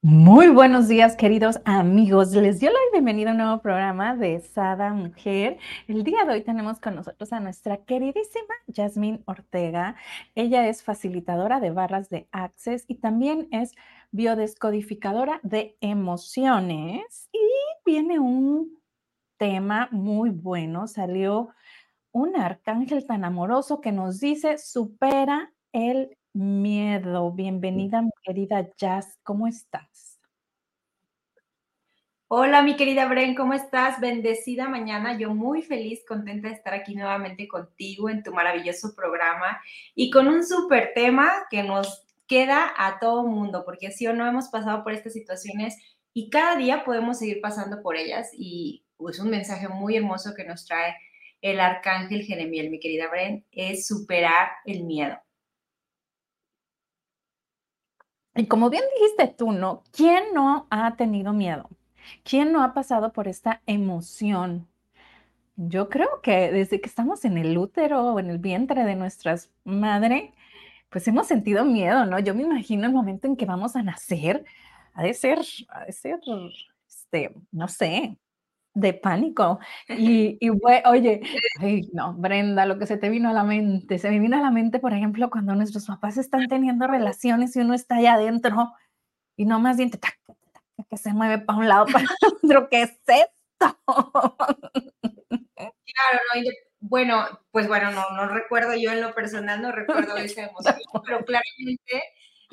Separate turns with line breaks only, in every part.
Muy buenos días, queridos amigos. Les doy la bienvenida a un nuevo programa de Sada Mujer. El día de hoy tenemos con nosotros a nuestra queridísima Yasmín Ortega. Ella es facilitadora de barras de Access y también es biodescodificadora de emociones. Y viene un tema muy bueno. Salió un arcángel tan amoroso que nos dice, supera el miedo. Bienvenida, mi querida Jazz, ¿cómo estás?
Hola, mi querida Bren, ¿cómo estás? Bendecida mañana. Yo muy feliz, contenta de estar aquí nuevamente contigo en tu maravilloso programa y con un súper tema que nos queda a todo mundo, porque así o no hemos pasado por estas situaciones y cada día podemos seguir pasando por ellas y es pues, un mensaje muy hermoso que nos trae el arcángel Jeremiel, mi querida Bren, es superar el miedo.
Y como bien dijiste tú, ¿no? ¿Quién no ha tenido miedo? ¿Quién no ha pasado por esta emoción? Yo creo que desde que estamos en el útero o en el vientre de nuestras madres, pues hemos sentido miedo, ¿no? Yo me imagino el momento en que vamos a nacer, ha de ser, ha de ser, este, no sé, de pánico. Y, y oye, no, Brenda, lo que se te vino a la mente, se me vino a la mente, por ejemplo, cuando nuestros papás están teniendo relaciones y uno está allá adentro y no más bien que se mueve para un lado, para otro, ¿qué es esto?
Claro, no, bueno, pues bueno, no, no recuerdo yo en lo personal, no recuerdo esa emoción, pero claramente,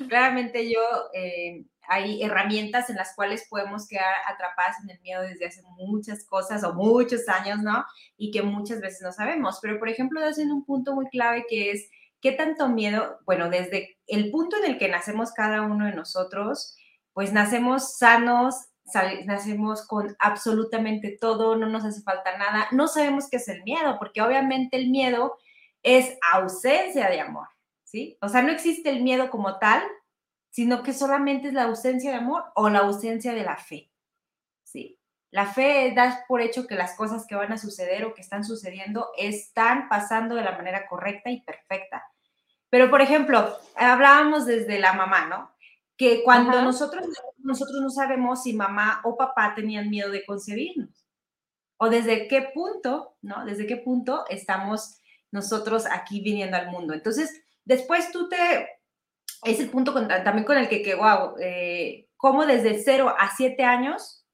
claramente yo... Eh, hay herramientas en las cuales podemos quedar atrapadas en el miedo desde hace muchas cosas o muchos años, ¿no? Y que muchas veces no sabemos. Pero, por ejemplo, hacen un punto muy clave que es, ¿qué tanto miedo? Bueno, desde el punto en el que nacemos cada uno de nosotros, pues nacemos sanos, nacemos con absolutamente todo, no nos hace falta nada, no sabemos qué es el miedo, porque obviamente el miedo es ausencia de amor, ¿sí? O sea, no existe el miedo como tal, sino que solamente es la ausencia de amor o la ausencia de la fe. ¿sí? La fe da por hecho que las cosas que van a suceder o que están sucediendo están pasando de la manera correcta y perfecta. Pero, por ejemplo, hablábamos desde la mamá, ¿no? Que cuando nosotros, nosotros no sabemos si mamá o papá tenían miedo de concebirnos. O desde qué punto, ¿no? Desde qué punto estamos nosotros aquí viniendo al mundo. Entonces, después tú te es el punto también con el que, que wow, eh, como desde 0 a 7 años,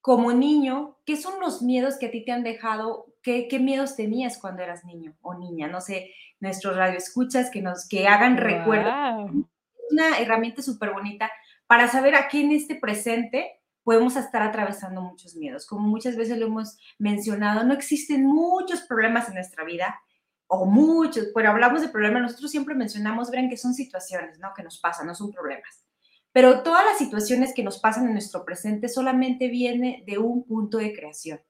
como niño, ¿qué son los miedos que a ti te han dejado? ¿Qué, qué miedos tenías cuando eras niño o niña? No sé, nuestros radioescuchas que nos que hagan recuerdo. Una herramienta súper bonita para saber aquí en este presente podemos estar atravesando muchos miedos. Como muchas veces lo hemos mencionado, no existen muchos problemas en nuestra vida, o muchos, pero hablamos de problemas, nosotros siempre mencionamos, verán que son situaciones, ¿no? Que nos pasan, no son problemas. Pero todas las situaciones que nos pasan en nuestro presente solamente viene de un punto de creación.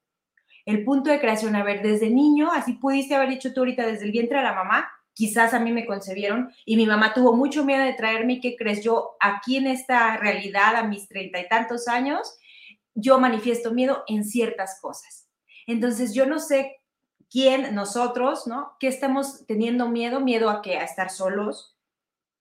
El punto de creación, a ver, desde niño, así pudiste haber dicho tú ahorita desde el vientre de la mamá, quizás a mí me concebieron y mi mamá tuvo mucho miedo de traerme y que crees yo aquí en esta realidad a mis treinta y tantos años, yo manifiesto miedo en ciertas cosas. Entonces yo no sé quién nosotros, ¿no? ¿Qué estamos teniendo miedo? Miedo a que a estar solos,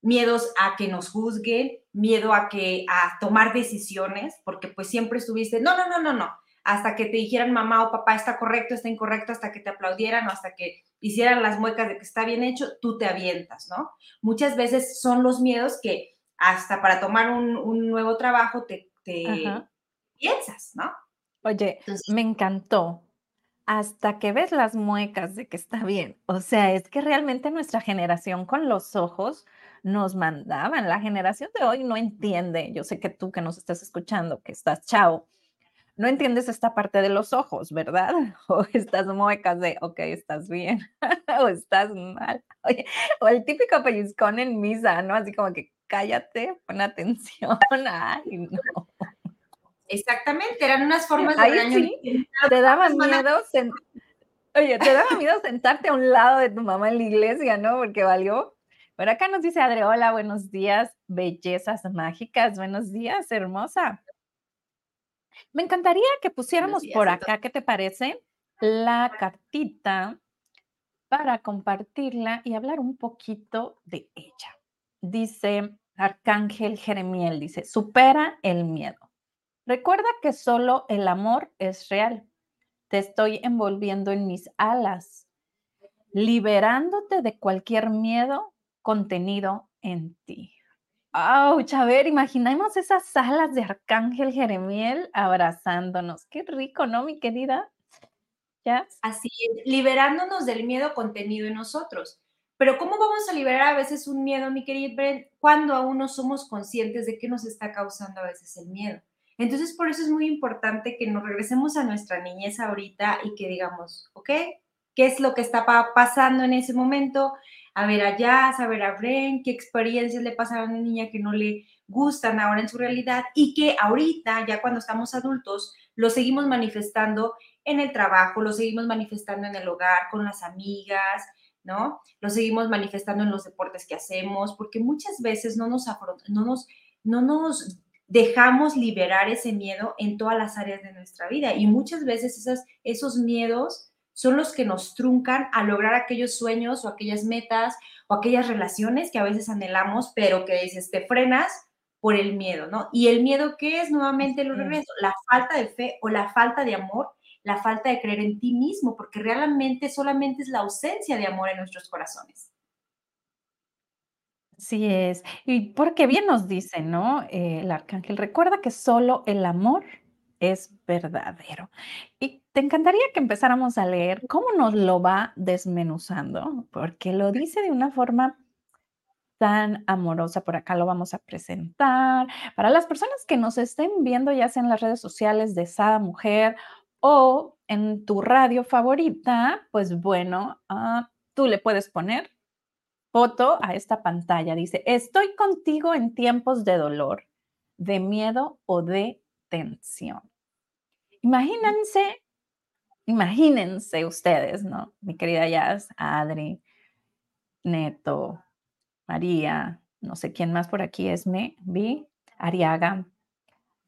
miedos a que nos juzguen, miedo a que a tomar decisiones, porque pues siempre estuviste, no, no, no, no, no, hasta que te dijeran mamá o papá está correcto, está incorrecto, hasta que te aplaudieran o hasta que hicieran las muecas de que está bien hecho, tú te avientas, ¿no? Muchas veces son los miedos que hasta para tomar un, nuevo trabajo te, piensas, ¿no?
Oye, me encantó hasta que ves las muecas de que está bien. O sea, es que realmente nuestra generación con los ojos nos mandaban. La generación de hoy no entiende. Yo sé que tú que nos estás escuchando, que estás chao, no entiendes esta parte de los ojos, ¿verdad? O estas muecas de, ok, estás bien, o estás mal. Oye, o el típico pellizcón en misa, ¿no? Así como que cállate, pon atención. Ay, no.
Exactamente, eran unas formas de daño.
te daba miedo, oye, te daba miedo sentarte a un lado de tu mamá en la iglesia, ¿no? Porque valió. Pero acá nos dice Adreola, buenos días, bellezas mágicas, buenos días, hermosa. Me encantaría que pusiéramos por acá, ¿qué te parece? La cartita para compartirla y hablar un poquito de ella. Dice, Arcángel Jeremiel dice, supera el miedo. Recuerda que solo el amor es real. Te estoy envolviendo en mis alas, liberándote de cualquier miedo contenido en ti. ¡Auch! A ver, imaginemos esas alas de Arcángel Jeremiel abrazándonos. Qué rico, ¿no, mi querida?
¿Ya? Así liberándonos del miedo contenido en nosotros. Pero ¿cómo vamos a liberar a veces un miedo, mi querida Brent, cuando aún no somos conscientes de qué nos está causando a veces el miedo? Entonces, por eso es muy importante que nos regresemos a nuestra niñez ahorita y que digamos, ¿ok? ¿Qué es lo que está pasando en ese momento? A ver allá, a ver a Bren, qué experiencias le pasaron a una niña que no le gustan ahora en su realidad y que ahorita, ya cuando estamos adultos, lo seguimos manifestando en el trabajo, lo seguimos manifestando en el hogar, con las amigas, ¿no? Lo seguimos manifestando en los deportes que hacemos, porque muchas veces no nos, no nos, no nos dejamos liberar ese miedo en todas las áreas de nuestra vida y muchas veces esas, esos miedos son los que nos truncan a lograr aquellos sueños o aquellas metas o aquellas relaciones que a veces anhelamos, pero que dices, te frenas por el miedo, ¿no? Y el miedo, ¿qué es? Nuevamente lo regreso, la falta de fe o la falta de amor la falta de creer en ti mismo, porque realmente solamente es la ausencia de amor en nuestros corazones.
Así es. Y porque bien nos dice, ¿no? Eh, el arcángel, recuerda que solo el amor es verdadero. Y te encantaría que empezáramos a leer cómo nos lo va desmenuzando, porque lo dice de una forma tan amorosa. Por acá lo vamos a presentar. Para las personas que nos estén viendo, ya sea en las redes sociales de Sada Mujer o en tu radio favorita, pues bueno, ah, tú le puedes poner foto a esta pantalla. Dice, estoy contigo en tiempos de dolor, de miedo o de tensión. Imagínense, imagínense ustedes, ¿no? Mi querida Jazz, Adri, Neto, María, no sé quién más por aquí es, me, vi, Ariaga,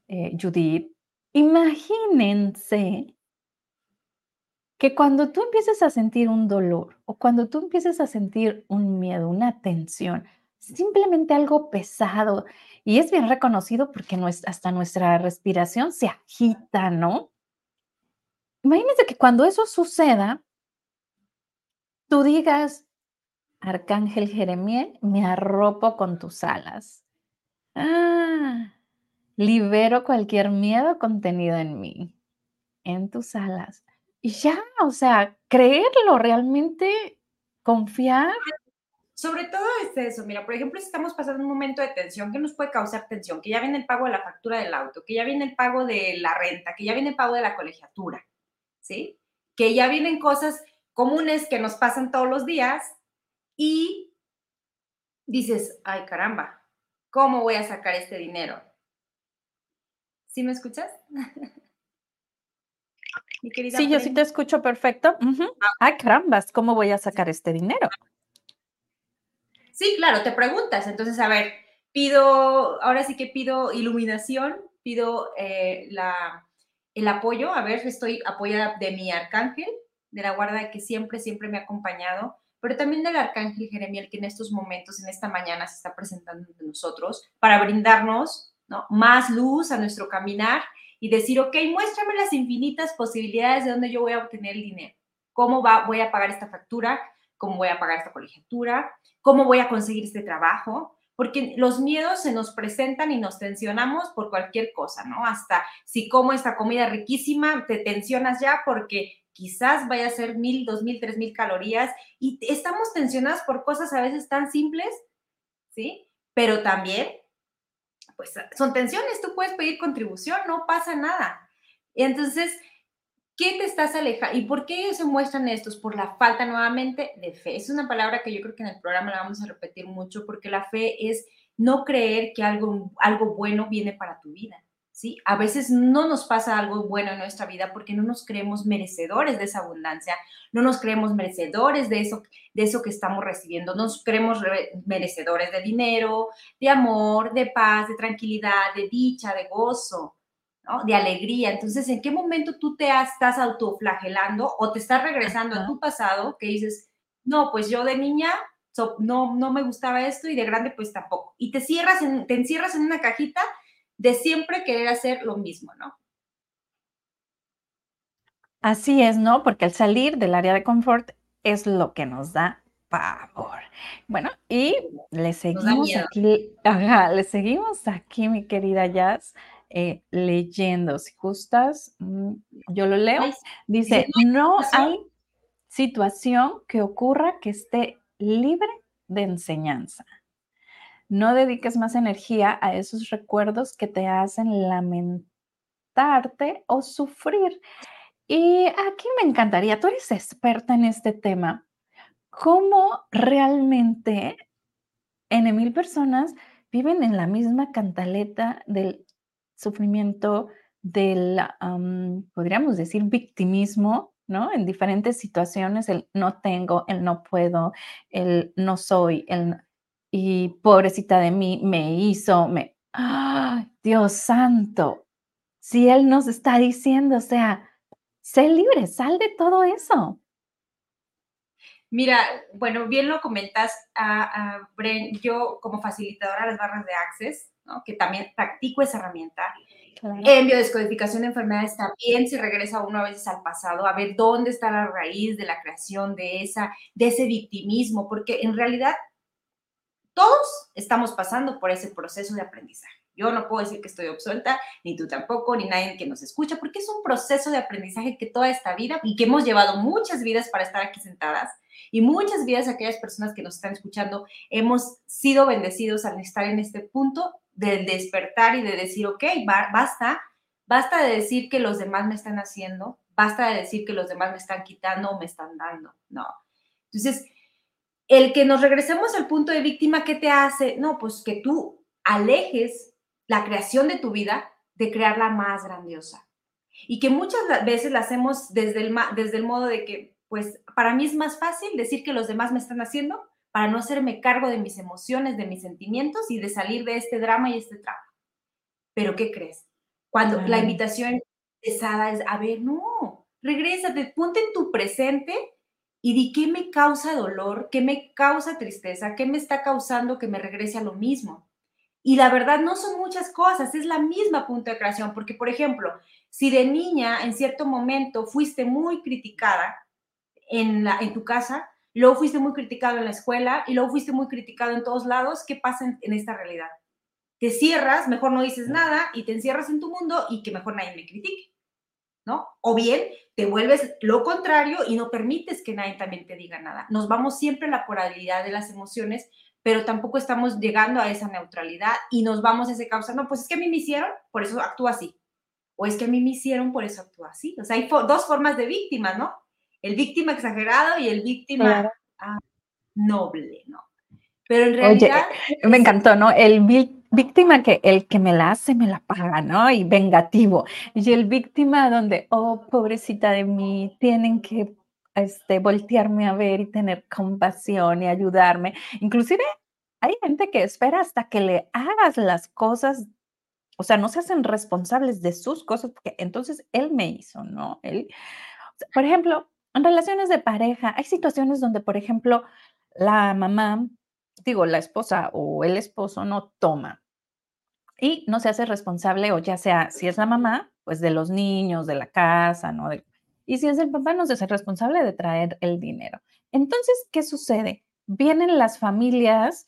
eh, Judith, Imagínense que cuando tú empieces a sentir un dolor o cuando tú empieces a sentir un miedo, una tensión, simplemente algo pesado, y es bien reconocido porque hasta nuestra respiración se agita, ¿no? Imagínense que cuando eso suceda, tú digas, Arcángel Jeremiel, me arropo con tus alas. Ah, libero cualquier miedo contenido en mí, en tus alas. Y ya, o sea, creerlo, realmente confiar.
Sobre todo es eso, mira, por ejemplo, si estamos pasando un momento de tensión, ¿qué nos puede causar tensión? Que ya viene el pago de la factura del auto, que ya viene el pago de la renta, que ya viene el pago de la colegiatura, ¿sí? Que ya vienen cosas comunes que nos pasan todos los días y dices, ay caramba, ¿cómo voy a sacar este dinero? ¿Sí me escuchas?
Mi querida sí, yo sí te escucho perfecto. Ah. Ay, carambas, ¿cómo voy a sacar este dinero?
Sí, claro, te preguntas. Entonces, a ver, pido, ahora sí que pido iluminación, pido eh, la, el apoyo. A ver, estoy apoyada de mi arcángel, de la guarda que siempre, siempre me ha acompañado, pero también del arcángel Jeremiel, que en estos momentos, en esta mañana, se está presentando ante nosotros para brindarnos más luz a nuestro caminar y decir, ok, muéstrame las infinitas posibilidades de dónde yo voy a obtener el dinero. ¿Cómo va, voy a pagar esta factura? ¿Cómo voy a pagar esta colegiatura? ¿Cómo voy a conseguir este trabajo? Porque los miedos se nos presentan y nos tensionamos por cualquier cosa, ¿no? Hasta si como esta comida riquísima, te tensionas ya porque quizás vaya a ser mil, dos mil, tres mil calorías y estamos tensionadas por cosas a veces tan simples, ¿sí? Pero también pues son tensiones, tú puedes pedir contribución, no pasa nada. Entonces, ¿qué te estás alejando? ¿Y por qué ellos se muestran estos? Por la falta nuevamente de fe. Es una palabra que yo creo que en el programa la vamos a repetir mucho porque la fe es no creer que algo, algo bueno viene para tu vida. ¿Sí? A veces no nos pasa algo bueno en nuestra vida porque no nos creemos merecedores de esa abundancia, no nos creemos merecedores de eso, de eso que estamos recibiendo, nos creemos merecedores de dinero, de amor, de paz, de tranquilidad, de dicha, de gozo, ¿no? de alegría. Entonces, ¿en qué momento tú te estás autoflagelando o te estás regresando a tu pasado que dices, no, pues yo de niña no, no me gustaba esto y de grande pues tampoco. Y te cierras, en, te encierras en una cajita de siempre querer hacer lo mismo, ¿no?
Así es, ¿no? Porque al salir del área de confort es lo que nos da pavor. Bueno, y le seguimos aquí, ajá, le seguimos aquí, mi querida Jazz, eh, leyendo. Si gustas, mm, yo lo leo. Dice, no hay situación que ocurra que esté libre de enseñanza. No dediques más energía a esos recuerdos que te hacen lamentarte o sufrir. Y aquí me encantaría, tú eres experta en este tema, ¿cómo realmente en mil personas viven en la misma cantaleta del sufrimiento, del, podríamos decir, victimismo, ¿no? En diferentes situaciones, el no tengo, el no puedo, el no soy, el y pobrecita de mí me hizo, me, ¡ay, Dios santo! Si Él nos está diciendo, o sea, sé libre, sal de todo eso.
Mira, bueno, bien lo comentas, a, Bren, yo como facilitadora de las barras de Access, ¿no? que también practico esa herramienta, en biodescodificación de enfermedades también se regresa uno a veces al pasado, a ver dónde está la raíz de la creación de, esa, de ese victimismo, porque en realidad todos estamos pasando por ese proceso de aprendizaje. Yo no puedo decir que estoy obsuelta, ni tú tampoco, ni nadie que nos escucha, porque es un proceso de aprendizaje que toda esta vida y que hemos llevado muchas vidas para estar aquí sentadas y muchas vidas aquellas personas que nos están escuchando hemos sido bendecidos al estar en este punto del despertar y de decir, ok, basta, basta de decir que los demás me están haciendo, basta de decir que los demás me están quitando o me están dando, no. Entonces, el que nos regresemos al punto de víctima, ¿qué te hace? No, pues que tú alejes la creación de tu vida de crearla más grandiosa. Y que muchas veces la hacemos desde el, desde el modo de que, pues, para mí es más fácil decir que los demás me están haciendo para no hacerme cargo de mis emociones, de mis sentimientos y de salir de este drama y este trauma. Pero ¿qué crees? Cuando la invitación pesada es, a ver, no, regrésate, ponte en tu presente y di qué me causa dolor, qué me causa tristeza, qué me está causando que me regrese a lo mismo. Y la verdad no son muchas cosas, es la misma punto de creación, porque por ejemplo, si de niña en cierto momento fuiste muy criticada en, la, en tu casa, luego fuiste muy criticado en la escuela y luego fuiste muy criticado en todos lados, ¿qué pasa en, esta realidad? Te cierras, mejor no dices nada y te encierras en tu mundo y que mejor nadie me critique, ¿no? O bien te vuelves lo contrario y no permites que nadie también te diga nada. Nos vamos siempre a la polaridad de las emociones, pero tampoco estamos llegando a esa neutralidad y nos vamos a ese causa, no, pues es que a mí me hicieron, por eso actúa así. O es que a mí me hicieron, por eso actúa así. O sea, hay dos formas de víctima, ¿no? el víctima exagerado y el víctima ah, noble, ¿no? Pero en realidad...
Oye, me encantó, ¿no? El víctima que el que me la hace me la paga, ¿no? Y vengativo. Y el víctima donde, oh, pobrecita de mí, tienen que este, voltearme a ver y tener compasión y ayudarme. Inclusive hay gente que espera hasta que le hagas las cosas, o sea, no se hacen responsables de sus cosas, porque entonces él me hizo, ¿no? Él, por ejemplo, en relaciones de pareja, hay situaciones donde, por ejemplo, la mamá, digo, la esposa o el esposo no toma y no se hace responsable, o ya sea, si es la mamá, pues de los niños, de la casa, ¿no? y si es el papá, no se hace responsable de traer el dinero. Entonces, ¿qué sucede? Vienen las familias,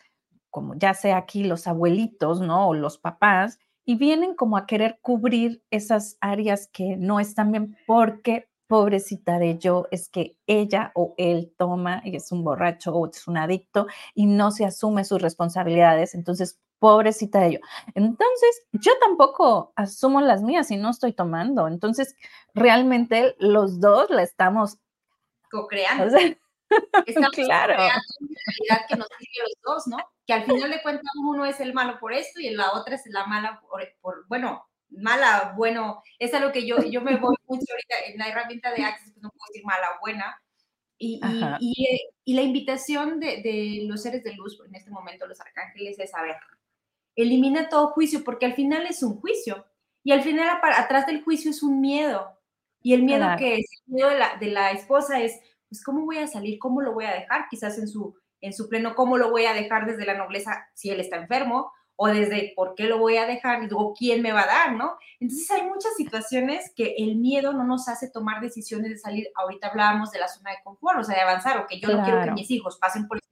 como ya sea aquí los abuelitos, ¿no? O los papás, y vienen como a querer cubrir esas áreas que no están bien porque pobrecita de yo, es que ella o él toma y es un borracho o es un adicto y no se asume sus responsabilidades, entonces pobrecita de yo. Entonces, yo tampoco asumo las mías y no estoy tomando, entonces realmente los dos la estamos
co-creando. estamos claro. creando una realidad que nos sirve a los dos, ¿no? Que al final de cuentas uno es el malo por esto y la otra es la mala por bueno, mala, bueno, es algo que yo, yo me voy mucho ahorita en la herramienta de Access, pues no puedo decir mala o buena. Y, y, eh, y, la invitación de, de, los seres de luz, en este momento los arcángeles, es, a ver, elimina todo juicio, porque al final es un juicio. Y al final, atrás del juicio es un miedo. Y el miedo que es, el miedo de la, de la esposa es, pues, ¿cómo voy a salir? ¿Cómo lo voy a dejar? Quizás en su, en su pleno, ¿cómo lo voy a dejar desde la nobleza si él está enfermo? O desde, ¿por qué lo voy a dejar? Y luego, ¿quién me va a dar? ¿No? Entonces hay muchas situaciones que el miedo no nos hace tomar decisiones de salir. Ahorita hablábamos de la zona de confort, o sea, de avanzar, o que yo no quiero que mis hijos pasen por esta.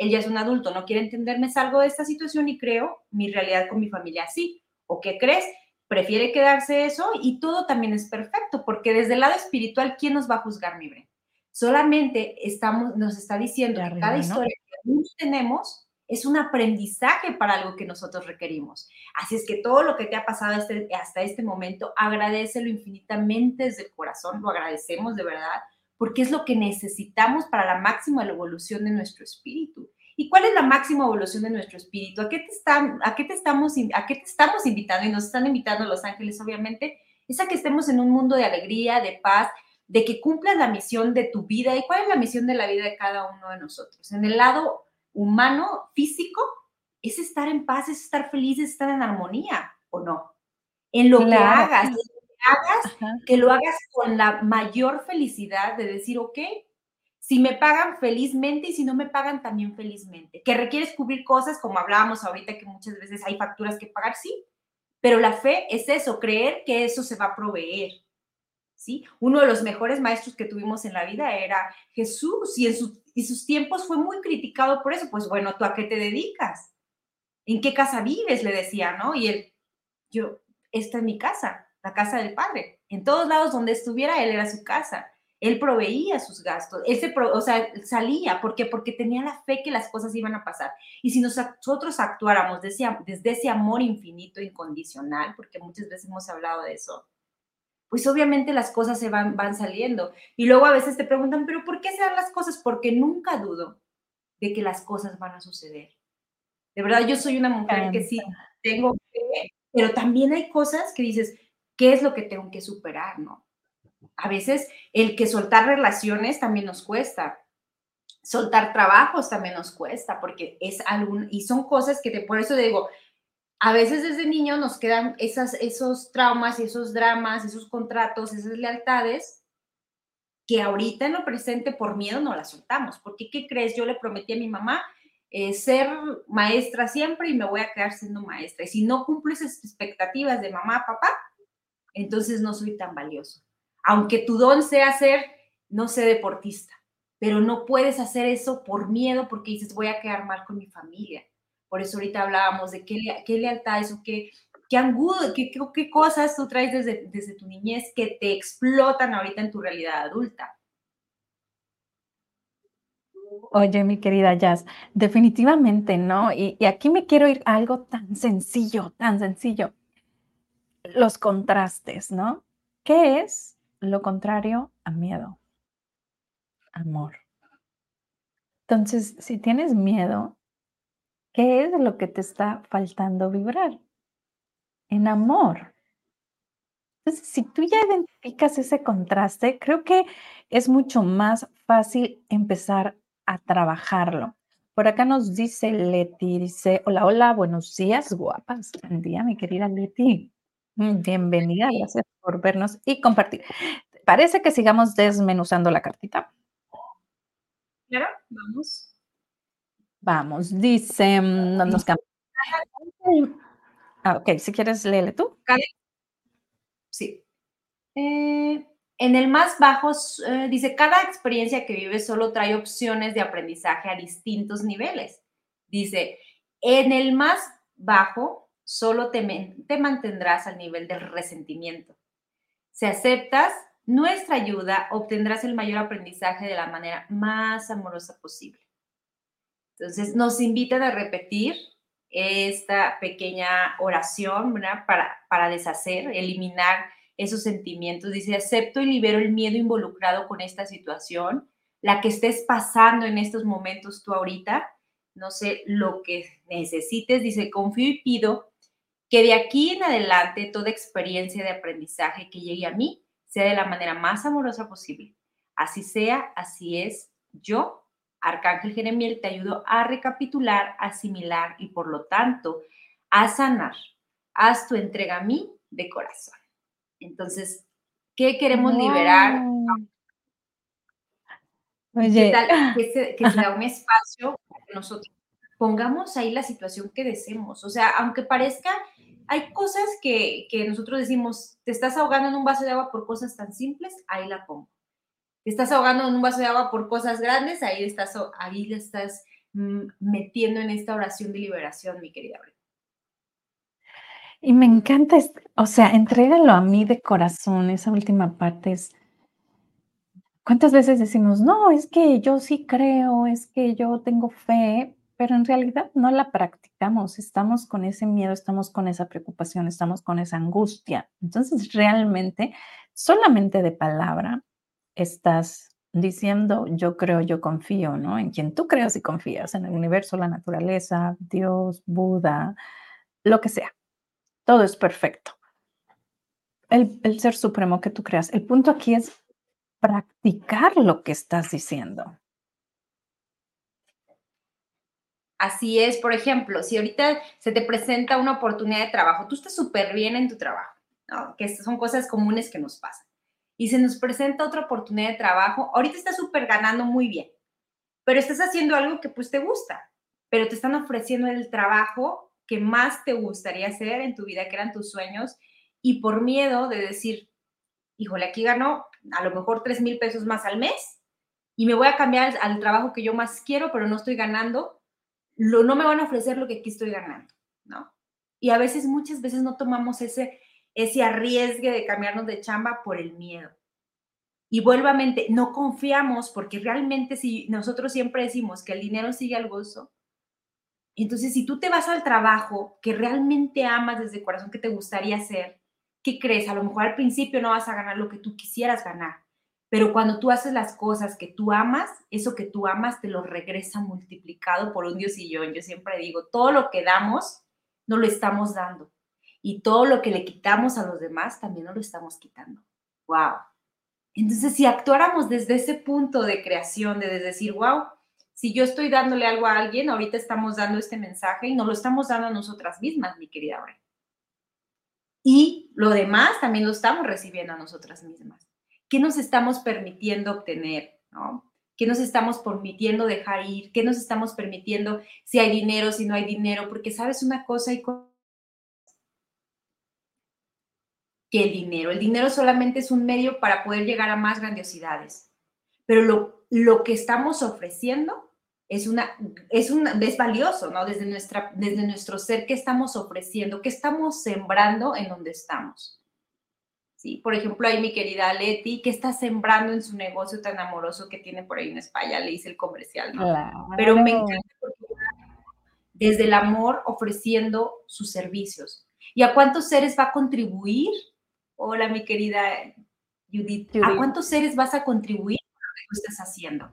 Él ya es un adulto, no quiere entenderme, salgo de esta situación y creo mi realidad con mi familia así. ¿O qué crees? Prefiere quedarse eso y todo también es perfecto, porque desde el lado espiritual, ¿quién nos va a juzgar, mi Bren? Solamente estamos, nos está diciendo que cada historia que tenemos es un aprendizaje para algo que nosotros requerimos. Así es que todo lo que te ha pasado este, hasta este momento, agradecelo infinitamente desde el corazón, lo agradecemos de verdad, porque es lo que necesitamos para la máxima evolución de nuestro espíritu. ¿Y cuál es la máxima evolución de nuestro espíritu? ¿A qué te, están, a qué te, estamos, a qué te estamos invitando? Y nos están invitando los ángeles, obviamente, es a que estemos en un mundo de alegría, de paz, de que cumplas la misión de tu vida. ¿Y cuál es la misión de la vida de cada uno de nosotros? En el lado humano, físico, es estar en paz, es estar feliz, es estar en armonía, ¿o no? En lo que hagas, que lo hagas con la mayor felicidad de decir, ok, si me pagan felizmente y si no me pagan también felizmente. Que requieres cubrir cosas, como hablábamos ahorita, que muchas veces hay facturas que pagar, sí, pero la fe es eso, creer que eso se va a proveer. ¿Sí? Uno de los mejores maestros que tuvimos en la vida era Jesús y en su y sus tiempos fue muy criticado por eso. Pues bueno, ¿tú a qué te dedicas? ¿En qué casa vives? Le decía, ¿no? Y él, yo, esta es mi casa, la casa del Padre. En todos lados donde estuviera, él era su casa. Él proveía sus gastos, él se o sea, salía, ¿por qué? Porque tenía la fe que las cosas iban a pasar. Y si nosotros actuáramos desde, desde ese amor infinito, incondicional, porque muchas veces hemos hablado de eso, pues obviamente las cosas se van, van saliendo. Y luego a veces te preguntan, pero ¿por qué se dan las cosas? Porque nunca dudo de que las cosas van a suceder. De verdad, yo soy una mujer que sí tengo fe, pero también hay cosas que dices, ¿qué es lo que tengo que superar, no? A veces el que soltar relaciones también nos cuesta. Soltar trabajos también nos cuesta porque es algún, y son cosas que te, por eso digo, a veces desde niño nos quedan esas, esos traumas esos dramas, esos contratos, esas lealtades que ahorita en lo presente por miedo no las soltamos. Porque, ¿qué crees? Yo le prometí a mi mamá eh, ser maestra siempre y me voy a quedar siendo maestra. Y si no cumplo esas expectativas de mamá, papá, entonces no soy tan valioso. Aunque tu don sea ser, no sé, deportista, pero no puedes hacer eso por miedo porque dices, voy a quedar mal con mi familia por eso ahorita hablábamos de qué, qué lealtad es o qué, qué angudo, qué, qué, cosas tú traes desde, desde tu niñez que te explotan ahorita en tu realidad adulta.
Oye, mi querida Jazz, definitivamente no. Y, y, aquí me quiero ir a algo tan sencillo, tan sencillo. Los contrastes, ¿no? ¿Qué es lo contrario a miedo? Amor. Entonces, si tienes miedo, ¿Qué es lo que te está faltando vibrar? En amor. Entonces, si tú ya identificas ese contraste, creo que es mucho más fácil empezar a trabajarlo. Por acá nos dice Leti, dice, hola, hola, buenos días, guapas. Buen día, mi querida Leti. Mm, bienvenida, gracias por vernos y compartir. Parece que sigamos desmenuzando la cartita.
Claro, vamos.
Vamos, dice, mm, no nos Ah, ok, si quieres, léele tú.
Sí. Eh, en el más bajo, eh, dice, cada experiencia que vives solo trae opciones de aprendizaje a distintos niveles. Dice, en el más bajo, solo te, te mantendrás al nivel del resentimiento. Si aceptas nuestra ayuda, obtendrás el mayor aprendizaje de la manera más amorosa posible. Entonces, nos invitan a repetir esta pequeña oración Para, para deshacer, eliminar esos sentimientos. Dice, acepto y libero el miedo involucrado con esta situación, la que estés pasando en estos momentos tú ahorita, no sé lo que necesites. Dice, confío y pido que de aquí en adelante toda experiencia de aprendizaje que llegue a mí sea de la manera más amorosa posible. Así sea, así es. Yo Arcángel Jeremiel te ayudó a recapitular, asimilar y por lo tanto a sanar. Haz tu entrega a mí de corazón. Entonces, ¿qué queremos liberar? Oye. Que, se, que da un espacio para que nosotros pongamos ahí la situación que deseemos. O sea, aunque parezca, hay cosas que, que nosotros decimos, te estás ahogando en un vaso de agua por cosas tan simples, ahí la pongo. Te estás ahogando en un vaso de agua por cosas grandes, ahí estás, ahí le estás mm, metiendo en esta oración de liberación, mi querida
Y me encanta, o sea, entrégalo a mí de corazón, esa última parte es, ¿cuántas veces decimos, no, es que yo sí creo, es que yo tengo fe, pero en realidad no la practicamos, estamos con ese miedo, estamos con esa preocupación, estamos con esa angustia. Entonces, realmente, solamente de palabra, estás diciendo yo creo, yo confío, ¿no? En quien tú creas y confías, en el universo, la naturaleza, Dios, Buda, lo que sea. Todo es perfecto. El, el ser supremo que tú creas. El punto aquí es practicar lo que estás diciendo.
Así es, por ejemplo, si ahorita se te presenta una oportunidad de trabajo, tú estás súper bien en tu trabajo, ¿no? que son cosas comunes que nos pasan y se nos presenta otra oportunidad de trabajo, ahorita estás súper ganando muy bien, pero estás haciendo algo que pues te gusta, pero te están ofreciendo el trabajo que más te gustaría hacer en tu vida, que eran tus sueños, y por miedo de decir, híjole, aquí gano a lo mejor 3 mil pesos más al mes y me voy a cambiar al, trabajo que yo más quiero, pero no estoy ganando, lo, no me van a ofrecer lo que aquí estoy ganando, ¿no? Y a veces, muchas veces no tomamos ese ese arriesgue de cambiarnos de chamba por el miedo. Y vuelvamente, no confiamos porque realmente si nosotros siempre decimos que el dinero sigue al gozo, entonces si tú te vas al trabajo que realmente amas desde corazón que te gustaría hacer, ¿qué crees? A lo mejor al principio no vas a ganar lo que tú quisieras ganar, pero cuando tú haces las cosas que tú amas, eso que tú amas te lo regresa multiplicado por un Dios y yo. Yo siempre digo, todo lo que damos, no lo estamos dando y todo lo que le quitamos a los demás también nos lo estamos quitando. ¡Wow! Entonces, si actuáramos desde ese punto de creación, de decir, wow, si yo estoy dándole algo a alguien, ahorita estamos dando este mensaje y nos lo estamos dando a nosotras mismas, mi querida Aure. Y lo demás también lo estamos recibiendo a nosotras mismas. ¿Qué nos estamos permitiendo obtener? ¿no? ¿Qué nos estamos permitiendo dejar ir? ¿Qué nos estamos permitiendo si hay dinero, si no hay dinero? Porque sabes una cosa, y que el dinero. El dinero solamente es un medio para poder llegar a más grandiosidades. Pero lo, lo que estamos ofreciendo es, una, es, un, es valioso, ¿no? Desde, nuestra, desde nuestro ser, ¿qué estamos ofreciendo? ¿Qué estamos sembrando en donde estamos? Sí, por ejemplo, ahí mi querida Leti, ¿qué está sembrando en su negocio tan amoroso que tiene por ahí en España? Le hice el comercial, ¿no? Pero me encanta porque desde el amor ofreciendo sus servicios. ¿Y a cuántos seres va a contribuir Hola, mi querida Judith. ¿A cuántos seres vas a contribuir con lo que tú estás haciendo?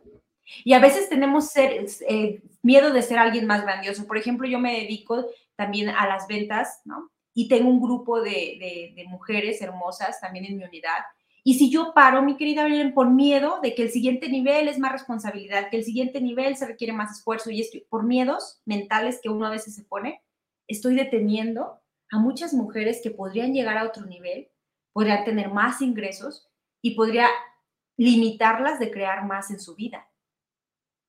Y a veces tenemos eh, miedo de ser alguien más grandioso. Por ejemplo, yo me dedico también a las ventas, ¿no? Y tengo un grupo de, mujeres hermosas también en mi unidad. Y si yo paro, mi querida Belén, por miedo de que el siguiente nivel es más responsabilidad, que el siguiente nivel se requiere más esfuerzo y estoy, por miedos mentales que uno a veces se pone, estoy deteniendo a muchas mujeres que podrían llegar a otro nivel podría tener más ingresos y podría limitarlas de crear más en su vida.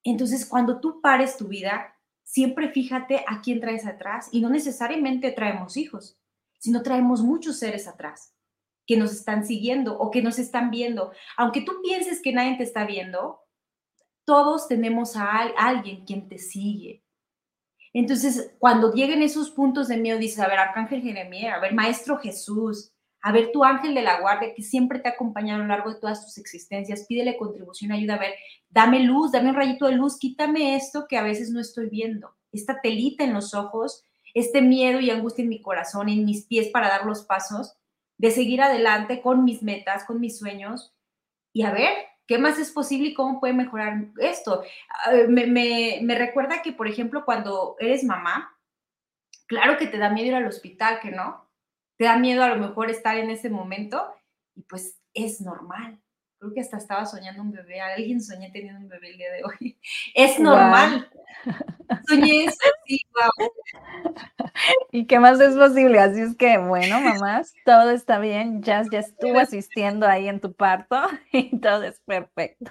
Entonces, cuando tú pares tu vida, siempre fíjate a quién traes atrás y no necesariamente traemos hijos, sino traemos muchos seres atrás que nos están siguiendo o que nos están viendo. Aunque tú pienses que nadie te está viendo, todos tenemos a alguien quien te sigue. Entonces, cuando lleguen esos puntos de miedo, dices, a ver, Arcángel Jeremías, a ver, Maestro Jesús, a ver tu ángel de la guardia que siempre te ha acompañado a lo largo de todas tus existencias, pídele contribución, ayuda. A ver, dame luz, dame un rayito de luz, quítame esto que a veces no estoy viendo, esta telita en los ojos, este miedo y angustia en mi corazón, en mis pies para dar los pasos, de seguir adelante con mis metas, con mis sueños. Y a ver qué más es posible y cómo puede mejorar esto. Ah, me, recuerda que, por ejemplo, cuando eres mamá, claro que te da miedo ir al hospital, que no, te da miedo a lo mejor estar en ese momento y pues es normal. Creo que hasta estaba soñando un bebé, alguien soñé teniendo un bebé el día de hoy. Es normal. Soñé eso, sí, wow.
¿Y qué más es posible? Así es que, bueno, mamás, todo está bien. Jazz ya estuvo asistiendo ahí en tu parto y todo es perfecto.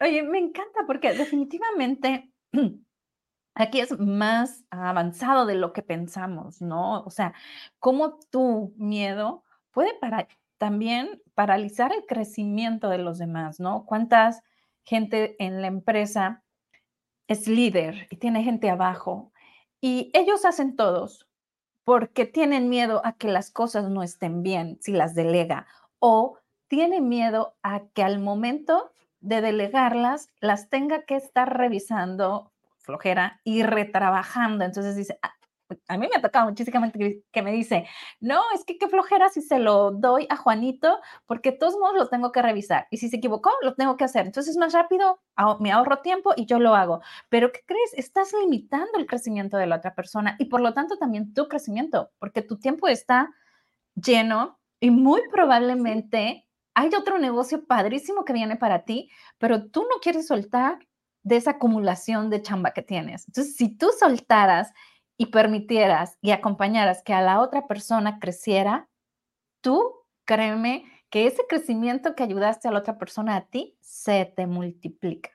Oye, me encanta porque definitivamente aquí es más avanzado de lo que pensamos, ¿no? O sea, cómo tu miedo puede también paralizar el crecimiento de los demás, ¿no? ¿Cuántas gente en la empresa es líder y tiene gente abajo y ellos hacen todos porque tienen miedo a que las cosas no estén bien si las delega o tienen miedo a que al momento de delegarlas las tenga que estar revisando flojera y retrabajando. Entonces dice, ah, a mí me ha tocado muchísimo que me dice, no, es que qué flojera si se lo doy a Juanito, porque de todos modos lo tengo que revisar. Y si se equivocó, lo tengo que hacer. Entonces es más rápido, me ahorro tiempo y yo lo hago. Pero ¿qué crees? Estás limitando el crecimiento de la otra persona y por lo tanto también tu crecimiento, porque tu tiempo está lleno y muy probablemente hay otro negocio padrísimo que viene para ti, pero tú no quieres soltar de esa acumulación de chamba que tienes. Entonces, si tú soltaras y permitieras y acompañaras que a la otra persona creciera, tú, créeme, que ese crecimiento que ayudaste a la otra persona a ti se te multiplica.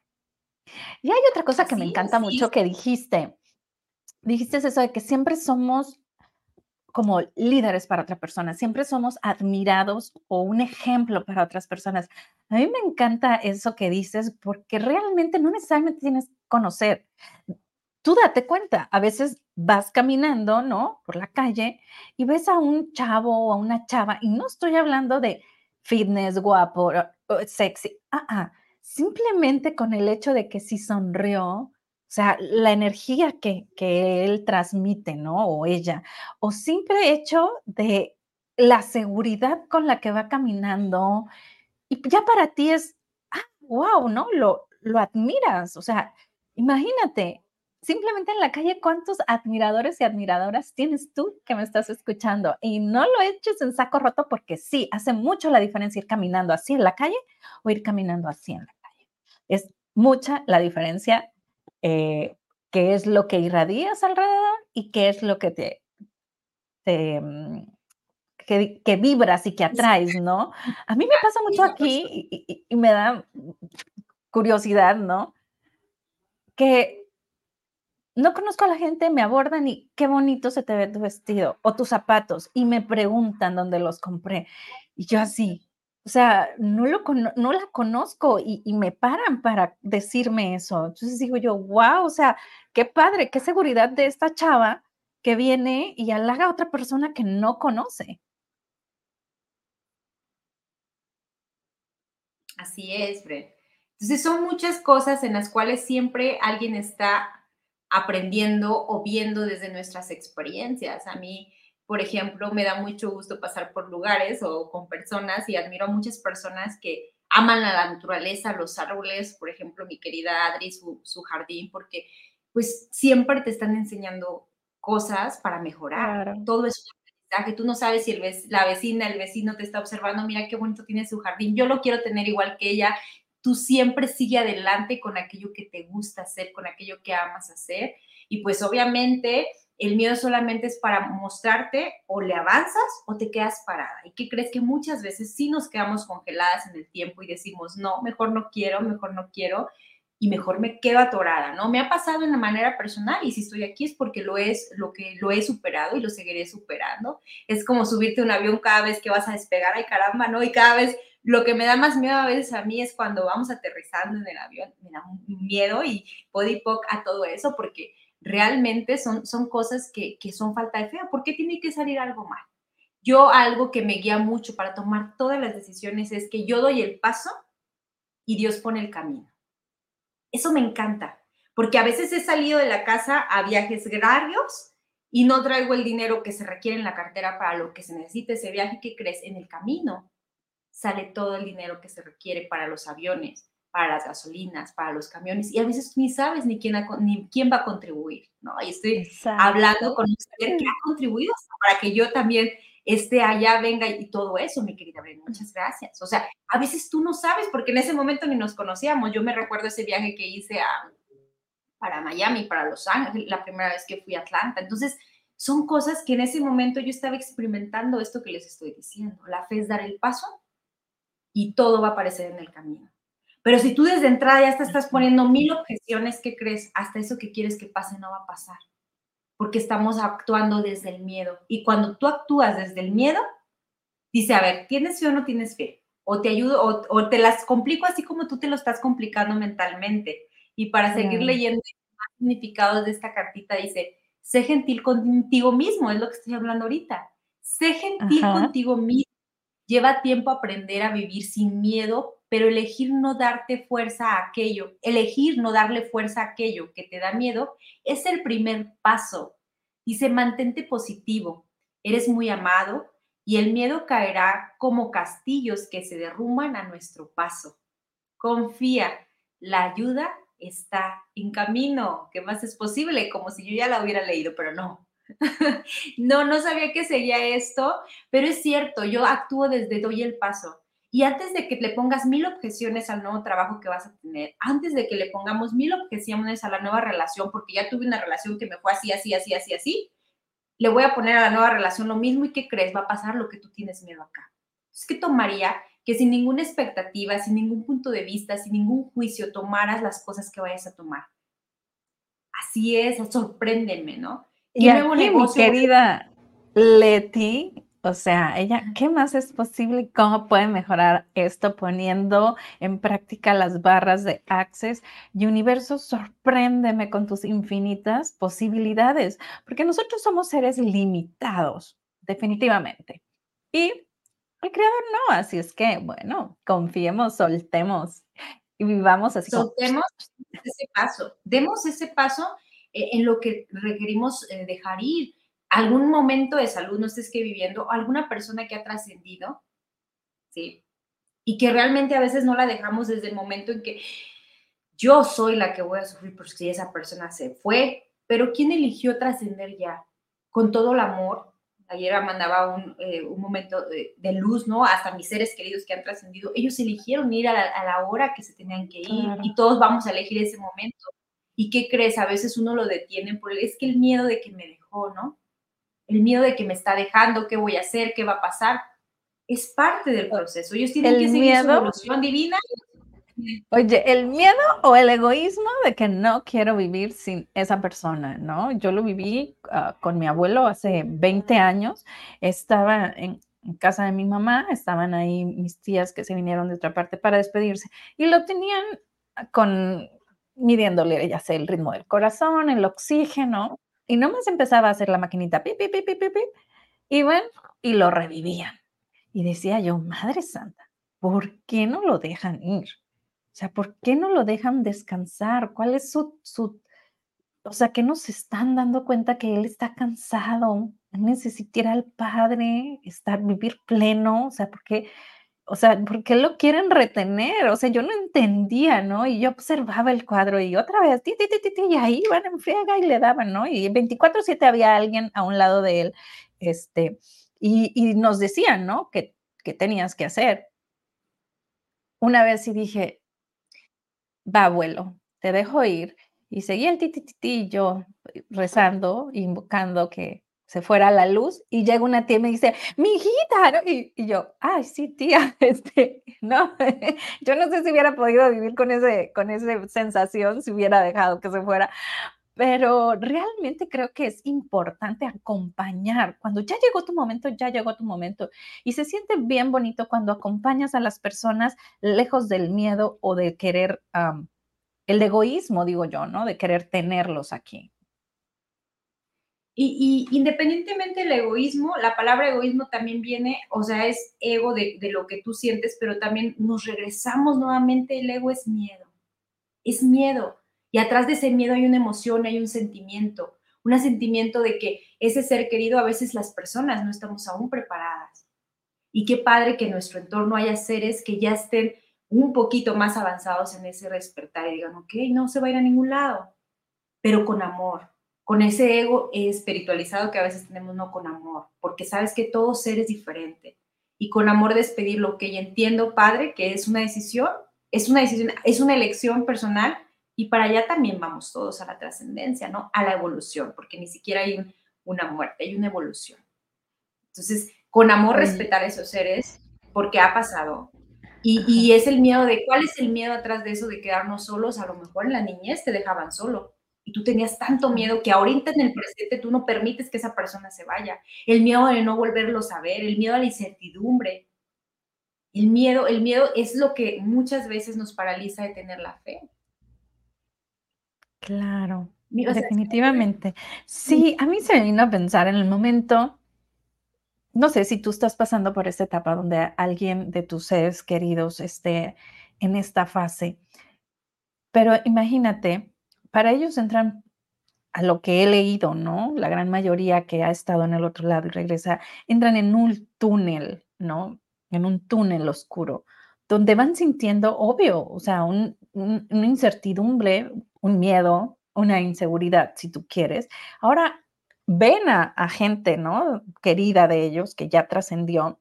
Y hay otra cosa que me encanta mucho que dijiste. Dijiste eso de que siempre somos como líderes para otra persona, siempre somos admirados o un ejemplo para otras personas. A mí me encanta eso que dices porque realmente no necesariamente tienes que conocer tú date cuenta, a veces vas caminando, ¿no? Por la calle y ves a un chavo o a una chava, y no estoy hablando de fitness, guapo, sexy, ah, ah, simplemente con el hecho de que si sonrió, sea, la energía que, que él transmite, ¿no? O ella, o simple hecho de la seguridad con la que va caminando, y ya para ti es, ah, wow, ¿no? Lo, lo admiras, o sea, imagínate, simplemente en la calle, ¿cuántos admiradores y admiradoras tienes tú que me estás escuchando? Y no lo eches en saco roto porque sí, hace mucho la diferencia ir caminando así en la calle o ir caminando así en la calle. Es mucha la diferencia, eh, qué es lo que irradias alrededor y qué es lo que te, mm, que, vibras y que atraes, ¿no? A mí me pasa mucho aquí y me da curiosidad, ¿no? Que no conozco a la gente, me abordan y qué bonito se te ve tu vestido o tus zapatos y me preguntan dónde los compré. Y yo así, o sea, no, lo no la conozco y, me paran para decirme eso. Entonces digo yo, wow, o sea, qué padre, qué seguridad de esta chava que viene y halaga a otra persona que no conoce.
Así es, Fred. Entonces son muchas cosas en las cuales siempre alguien está aprendiendo o viendo desde nuestras experiencias. A mí, por ejemplo, me da mucho gusto pasar por lugares o con personas y admiro a muchas personas que aman a la naturaleza, los árboles, por ejemplo, mi querida Adri, su, su jardín, porque pues siempre te están enseñando cosas para mejorar. Todo es un aprendizaje. Tú no sabes si el, la vecina, el vecino te está observando, mira qué bonito tiene su jardín, yo lo quiero tener igual que ella tú siempre sigue adelante con aquello que te gusta hacer, con aquello que amas hacer. Y pues obviamente el miedo solamente es para mostrarte o le avanzas o te quedas parada. ¿Y qué crees que muchas veces sí nos quedamos congeladas en el tiempo y decimos, no, mejor no quiero, mejor no quiero y mejor me quedo atorada, ¿no? Me ha pasado en la manera personal y si estoy aquí es porque lo es lo que lo he superado y lo seguiré superando. Es como subirte un avión cada vez que vas a despegar, ay caramba, ¿no? Y cada vez lo que me da más miedo a veces a mí es cuando vamos aterrizando en el avión, miedo y body a todo eso porque realmente son, son cosas que, que son falta de fe. ¿Por qué tiene que salir algo mal? Yo algo que me guía mucho para tomar todas las decisiones es que yo doy el paso y Dios pone el camino. Eso me encanta, porque a veces he salido de la casa a viajes grarios y no traigo el dinero que se requiere en la cartera para lo que se necesite ese viaje que crees en el camino sale todo el dinero que se requiere para los aviones, para las gasolinas, para los camiones, y a veces ni sabes ni quién, ni quién va a contribuir, ¿no? Y estoy hablando con usted que ha contribuido para que yo también esté allá, venga y todo eso, mi querida Brenda, muchas gracias. O sea, a veces tú no sabes porque en ese momento ni nos conocíamos. Yo me recuerdo ese viaje que hice a, para Miami, para Los Ángeles, la primera vez que fui a Atlanta. Entonces, son cosas que en ese momento yo estaba experimentando esto que les estoy diciendo. La fe es dar el paso y todo va a aparecer en el camino. Pero si tú desde entrada ya te estás poniendo mil objeciones, ¿qué crees? Hasta eso que quieres que pase no va a pasar. Porque estamos actuando desde el miedo. Y cuando tú actúas desde el miedo, dice, a ver, ¿tienes fe o no tienes fe? O te ayudo, o, te las complico así como tú te lo estás complicando mentalmente. Y para seguir leyendo más significados de esta cartita, dice, sé gentil contigo mismo, es lo que estoy hablando ahorita. Sé gentil contigo mismo. Lleva tiempo aprender a vivir sin miedo pero elegir no darte fuerza a aquello, elegir no darle fuerza a aquello que te da miedo, es el primer paso. Dice, mantente positivo, eres muy amado y el miedo caerá como castillos que se derrumban a nuestro paso. Confía, la ayuda está en camino. ¿Qué más es posible? Como si yo ya la hubiera leído, pero no. no, no sabía que seguía esto, pero es cierto, yo actúo desde doy el paso. Y antes de que le pongas mil objeciones al nuevo trabajo que vas a tener, antes de que le pongamos mil objeciones a la nueva relación, porque ya tuve una relación que me fue así, así, así, así, así, le voy a poner a la nueva relación lo mismo y ¿qué crees? Va a pasar lo que tú tienes miedo acá. Es que tomaría que sin ninguna expectativa, sin ningún punto de vista, sin ningún juicio, tomaras las cosas que vayas a tomar. Así es, sorpréndeme, ¿no?
Y aquí, mi querida Leti, o sea, ella, ¿qué más es posible? ¿Cómo puede mejorar esto poniendo en práctica las barras de Access? Y universo, sorpréndeme con tus infinitas posibilidades, porque nosotros somos seres limitados, definitivamente. Y el creador no, así es que, bueno, confiemos, soltemos y vivamos así.
Soltemos ese paso, demos ese paso eh, en lo que requerimos eh, dejar ir algún momento de salud no estés que viviendo, alguna persona que ha trascendido, ¿sí? Y que realmente a veces no la dejamos desde el momento en que yo soy la que voy a sufrir por si esa persona se fue, pero ¿quién eligió trascender ya? Con todo el amor. Ayer mandaba un, eh, un momento de, luz, ¿no? Hasta mis seres queridos que han trascendido, ellos eligieron ir a la, hora que se tenían que ir y todos vamos a elegir ese momento. ¿Y qué crees? A veces uno lo detiene por es que el miedo de que me dejó, ¿no? El miedo de que me está dejando, qué voy a hacer, qué va a pasar, es parte del proceso. Ellos tienen que seguir su evolución divina.
Oye, el miedo o el egoísmo de que no quiero vivir sin esa persona, ¿no? Yo lo viví ah, con mi abuelo hace 20 años. Estaba en, casa de mi mamá, estaban ahí mis tías que se vinieron de otra parte para despedirse y lo tenían con midiéndole, ya sé, el ritmo del corazón, el oxígeno, y nomás empezaba a hacer la maquinita, pip, pip, pip, pip, pip, y bueno, y lo revivían. Y decía yo, Madre Santa, ¿por qué no lo dejan ir? O sea, ¿por qué no lo dejan descansar? ¿Cuál es su, su, o sea, que no se están dando cuenta que él está cansado, necesita ir al Padre, estar, vivir pleno, o sea, porque o sea, ¿por qué lo quieren retener? O sea, yo no entendía, ¿no? Y yo observaba el cuadro y otra vez, ti, ti, ti, ti, y ahí iban en friega y le daban, ¿no? Y 24-7 había alguien a un lado de él, este, y, y nos decían, ¿no? Que, que tenías que hacer. Una vez sí dije, va, abuelo, te dejo ir. Y seguía el ti, ti, ti, ti, yo rezando, invocando que se fuera la luz y llega una tía y me dice, mi hijita, y, yo, ay, sí, tía, este, no, yo no sé si hubiera podido vivir con, ese, con esa sensación si hubiera dejado que se fuera, pero realmente creo que es importante acompañar. Cuando ya llegó tu momento, ya llegó tu momento. Y se siente bien bonito cuando acompañas a las personas lejos del miedo o de querer, el egoísmo, digo yo, ¿no? De querer tenerlos aquí.
Y, independientemente del egoísmo, la palabra egoísmo también viene, o sea, es ego de, lo que tú sientes, pero también nos regresamos nuevamente, el ego es miedo, es miedo. Y atrás de ese miedo hay una emoción, hay un sentimiento, un sentimiento de que ese ser querido a veces las personas no estamos aún preparadas. Y qué padre que en nuestro entorno haya seres que ya estén un poquito más avanzados en ese despertar y digan, ok, no se va a ir a ningún lado, pero con amor, con ese ego espiritualizado que a veces tenemos, no con amor, porque sabes que todo ser es diferente. Y con amor despedir lo que entiendo, Padre, que es una decisión, es una decisión, es una elección personal y para allá también vamos todos a la trascendencia, ¿no? A la evolución, porque ni siquiera hay una muerte, hay una evolución. Entonces, con amor respetar a esos seres, porque ha pasado. Y, es el miedo de, ¿cuál es el miedo atrás de eso de quedarnos solos? A lo mejor en la niñez te dejaban solo y tú tenías tanto miedo que ahorita en el presente tú no permites que esa persona se vaya. El miedo de no volverlo a ver, el miedo a la incertidumbre. El miedo, el miedo es lo que muchas veces nos paraliza de tener la fe.
Claro, definitivamente. Sí, a mí se me vino a pensar en el momento no sé si tú estás pasando por esta etapa donde alguien de tus seres queridos esté en esta fase, pero imagínate, para ellos entran a lo que he leído, ¿no? La gran mayoría que ha estado en el otro lado y regresa, entran en un túnel, ¿no? En un túnel oscuro, donde van sintiendo, obvio, o sea, una incertidumbre, un miedo, una inseguridad, si tú quieres. Ahora, ven a, gente, ¿no? Querida de ellos, que ya trascendió.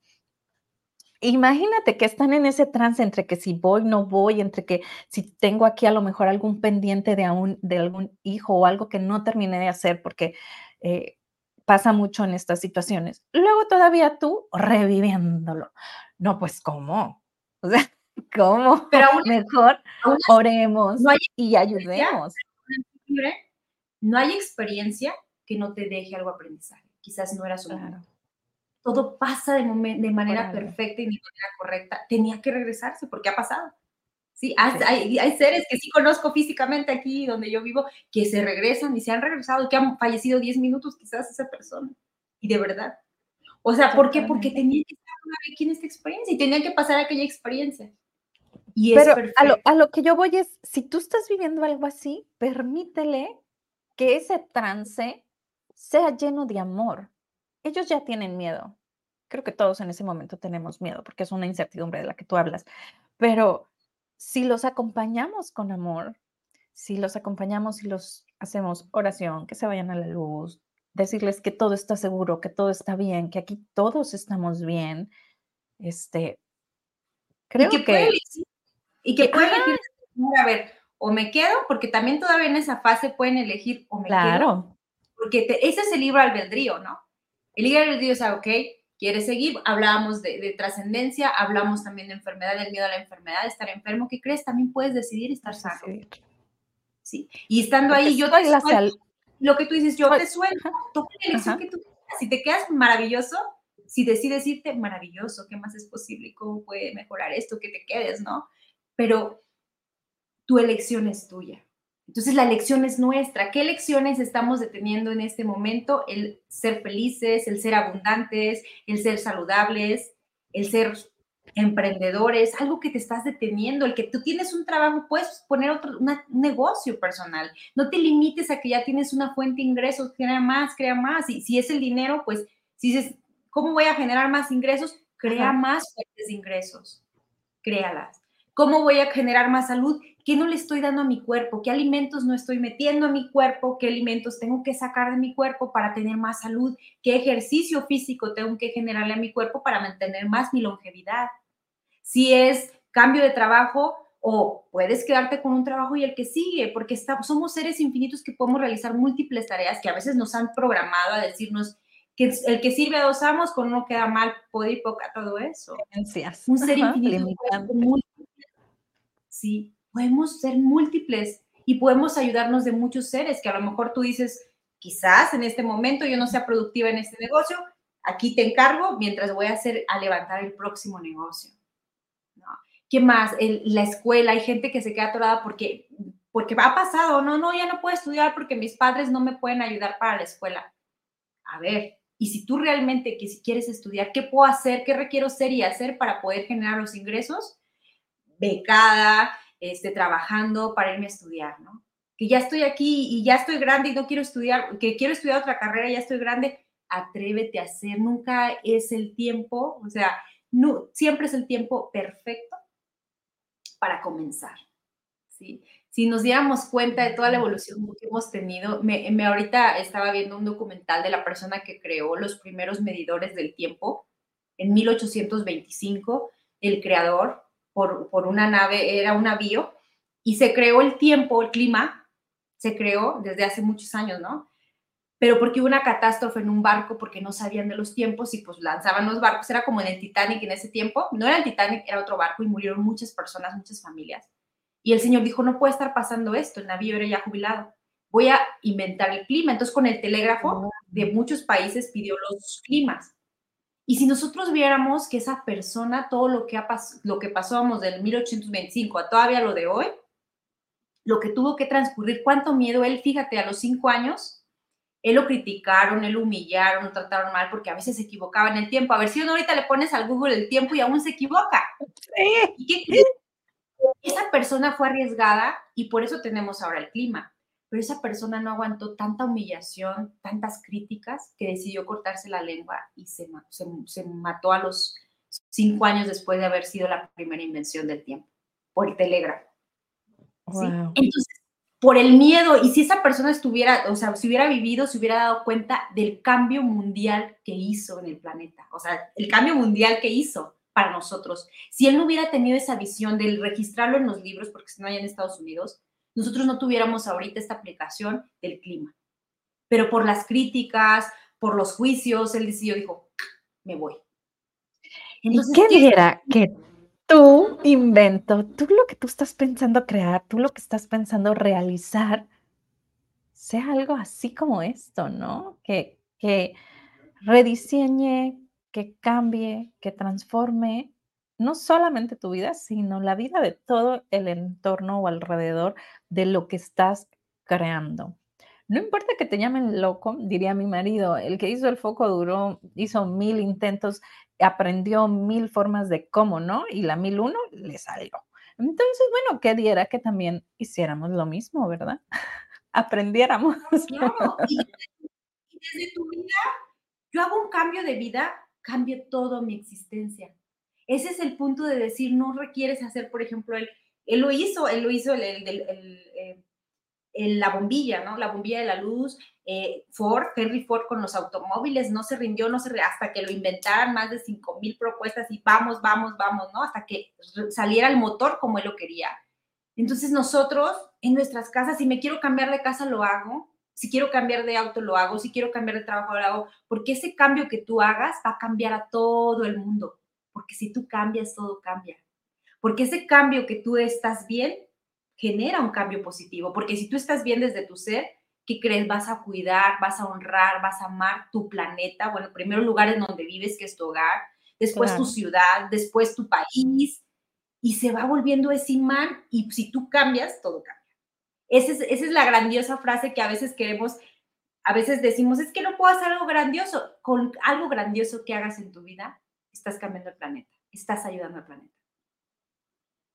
Imagínate que están en ese trance entre que si voy, no voy, entre que si tengo aquí a lo mejor algún pendiente de, un, de algún hijo o algo que no terminé de hacer, porque eh, pasa mucho en estas situaciones. Luego todavía tú reviviéndolo. No, pues ¿cómo? O sea, ¿cómo? Pero mejor oremos y ayudemos.
No hay experiencia que no te deje algo aprendizaje. Quizás no era su claro. Todo pasa de, de manera perfecta y de manera correcta. Tenía que regresarse porque ha pasado. Sí, hay, hay, seres que sí conozco físicamente aquí donde yo vivo que se regresan y se han regresado y que han fallecido 10 minutos quizás esa persona. Y de verdad. O sea, ¿por qué? Porque tenía que estar una vez en esta experiencia y tenía que pasar aquella experiencia.
Y Pero a lo, a lo que yo voy es, si tú estás viviendo algo así, permítele que ese trance sea lleno de amor. Ellos ya tienen miedo. Creo que todos en ese momento tenemos miedo porque es una incertidumbre de la que tú hablas. Pero si los acompañamos con amor, si los acompañamos y los hacemos oración, que se vayan a la luz, decirles que todo está seguro, que todo está bien, que aquí todos estamos bien, este,
creo y que, y que pueden elegir, a ver, o me quedo, porque también todavía en esa fase pueden elegir o me claro porque ese es el libro albedrío, ¿no? El libro albedrío es, ok, quieres seguir, hablábamos de, trascendencia, hablamos también de enfermedad, del miedo a la enfermedad, de estar enfermo, ¿qué crees? También puedes decidir estar sano. Sí. Y estando ahí, yo te suelto, lo que tú dices, yo te suelto, toma la elección que tú quieras. Si te quedas maravilloso, si decides irte, maravilloso, ¿qué más es posible? ¿Y cómo puede mejorar esto? Que te quedes, ¿no? Pero tu elección es tuya. Entonces la elección es nuestra. ¿Qué elecciones estamos deteniendo en este momento? El ser felices, el ser abundantes, el ser saludables, el ser emprendedores, algo que te estás deteniendo, el que tú tienes un trabajo, puedes poner otro un negocio personal. No te limites a que ya tienes una fuente de ingresos, crea más, crea más. Y si es el dinero, pues si dices, ¿cómo voy a generar más ingresos? Crea más fuentes de ingresos. Créalas. ¿Cómo voy a generar más salud? ¿Qué no le estoy dando a mi cuerpo? ¿Qué alimentos no estoy metiendo a mi cuerpo? ¿Qué alimentos tengo que sacar de mi cuerpo para tener más salud? ¿Qué ejercicio físico tengo que generarle a mi cuerpo para mantener más mi longevidad? Si es cambio de trabajo o puedes quedarte con un trabajo y el que sigue, porque somos seres infinitos que podemos realizar múltiples tareas que a veces nos han programado a decirnos que el que sirve a dos amos con uno queda mal, puede y poca, todo eso. Un ser infinito. Sí, podemos ser múltiples y podemos ayudarnos de muchos seres que a lo mejor tú dices, quizás en este momento yo no sea productiva en este negocio, aquí te encargo mientras voy a hacer a levantar el próximo negocio. ¿Qué más? la escuela, hay gente que se queda atorada porque, porque ha pasado, no, no, ya no puedo estudiar porque mis padres no me pueden ayudar para la escuela. A ver, y si tú realmente que si quieres estudiar, ¿qué puedo hacer? ¿Qué requiero ser y hacer para poder generar los ingresos? Becada, este, trabajando para irme a estudiar, ¿no? Que ya estoy aquí y ya estoy grande y no quiero estudiar, que quiero estudiar otra carrera, ya estoy grande, atrévete a hacer, nunca es el tiempo, o sea, no, siempre es el tiempo perfecto para comenzar, ¿sí? Si nos diéramos cuenta de toda la evolución que hemos tenido, me, me ahorita estaba viendo un documental de la persona que creó los primeros medidores del tiempo en 1825, el creador, por, una nave, era un navío, y se creó el tiempo, el clima, se creó desde hace muchos años, ¿no? pero porque hubo una catástrofe en un barco porque no sabían de los tiempos y pues lanzaban los barcos, era como en el Titanic en ese tiempo, no era el Titanic, era otro barco y murieron muchas personas, muchas familias. Y el señor dijo, no puede estar pasando esto, el navío era ya jubilado, voy a inventar el clima. Entonces con el telégrafo de muchos países pidió los climas. Y si nosotros viéramos que esa persona, todo lo que, ha lo que pasamos del 1825 a todavía lo de hoy, lo que tuvo que transcurrir, cuánto miedo él, fíjate, a los cinco años, él lo criticaron, él lo humillaron, lo trataron mal porque a veces se equivocaba en el tiempo. A ver si uno ahorita le pones al Google el tiempo y aún se equivoca. ¿Y qué Esa persona fue arriesgada y por eso tenemos ahora el clima. Pero esa persona no aguantó tanta humillación, tantas críticas, que decidió cortarse la lengua y se, se, mató a los cinco años después de haber sido la primera invención del tiempo, por el telégrafo. Entonces, por el miedo, y si esa persona estuviera, o sea, si hubiera vivido, se hubiera dado cuenta del cambio mundial que hizo en el planeta, o sea, el cambio mundial que hizo para nosotros. Si él no hubiera tenido esa visión de registrarlo en los libros, porque si no hay en Estados Unidos, nosotros no tuviéramos ahorita esta aplicación del clima. Pero por las críticas, por los juicios, él decidió, dijo, me voy.
Entonces, ¿Qué diera que tu invento, tú lo que tú estás pensando crear, tú lo que estás pensando realizar, sea algo así como esto, ¿no? Que, que rediseñe, que cambie, que transforme no solamente tu vida, sino la vida de todo el entorno o alrededor de lo que estás creando. No importa que te llamen loco, diría mi marido, el que hizo el foco duró, hizo mil intentos, aprendió mil formas de cómo, ¿no? Y la mil uno le salió. Entonces, bueno, ¿qué diera que también hiciéramos lo mismo, verdad? Aprendiéramos.
Y desde tu vida, yo hago un cambio de vida, cambio toda mi existencia. Ese es el punto de decir, no requieres hacer, por ejemplo, él, él lo hizo, él lo hizo el, el, el, eh, la bombilla, ¿no? La bombilla de la luz, eh, Ford, Henry Ford con los automóviles, no se rindió, no se hasta que lo inventaran más de 5 mil propuestas y vamos, vamos, vamos, ¿no? Hasta que saliera el motor como él lo quería. Entonces nosotros en nuestras casas, si me quiero cambiar de casa, lo hago. Si quiero cambiar de auto, lo hago. Si quiero cambiar de trabajo, lo hago. Porque ese cambio que tú hagas va a cambiar a todo el mundo. Porque si tú cambias, todo cambia. Porque ese cambio que tú estás bien, genera un cambio positivo, porque si tú estás bien desde tu ser, ¿qué crees? Vas a cuidar, vas a honrar, vas a amar tu planeta, bueno, primero el lugar en donde vives, que es tu hogar, después tu ciudad, después tu país, y se va volviendo ese imán, y si tú cambias, todo cambia. Esa es, esa es la grandiosa frase que a veces queremos, a veces decimos, es que no puedo hacer algo grandioso. Con algo grandioso que hagas en tu vida, estás cambiando el planeta, estás ayudando al planeta.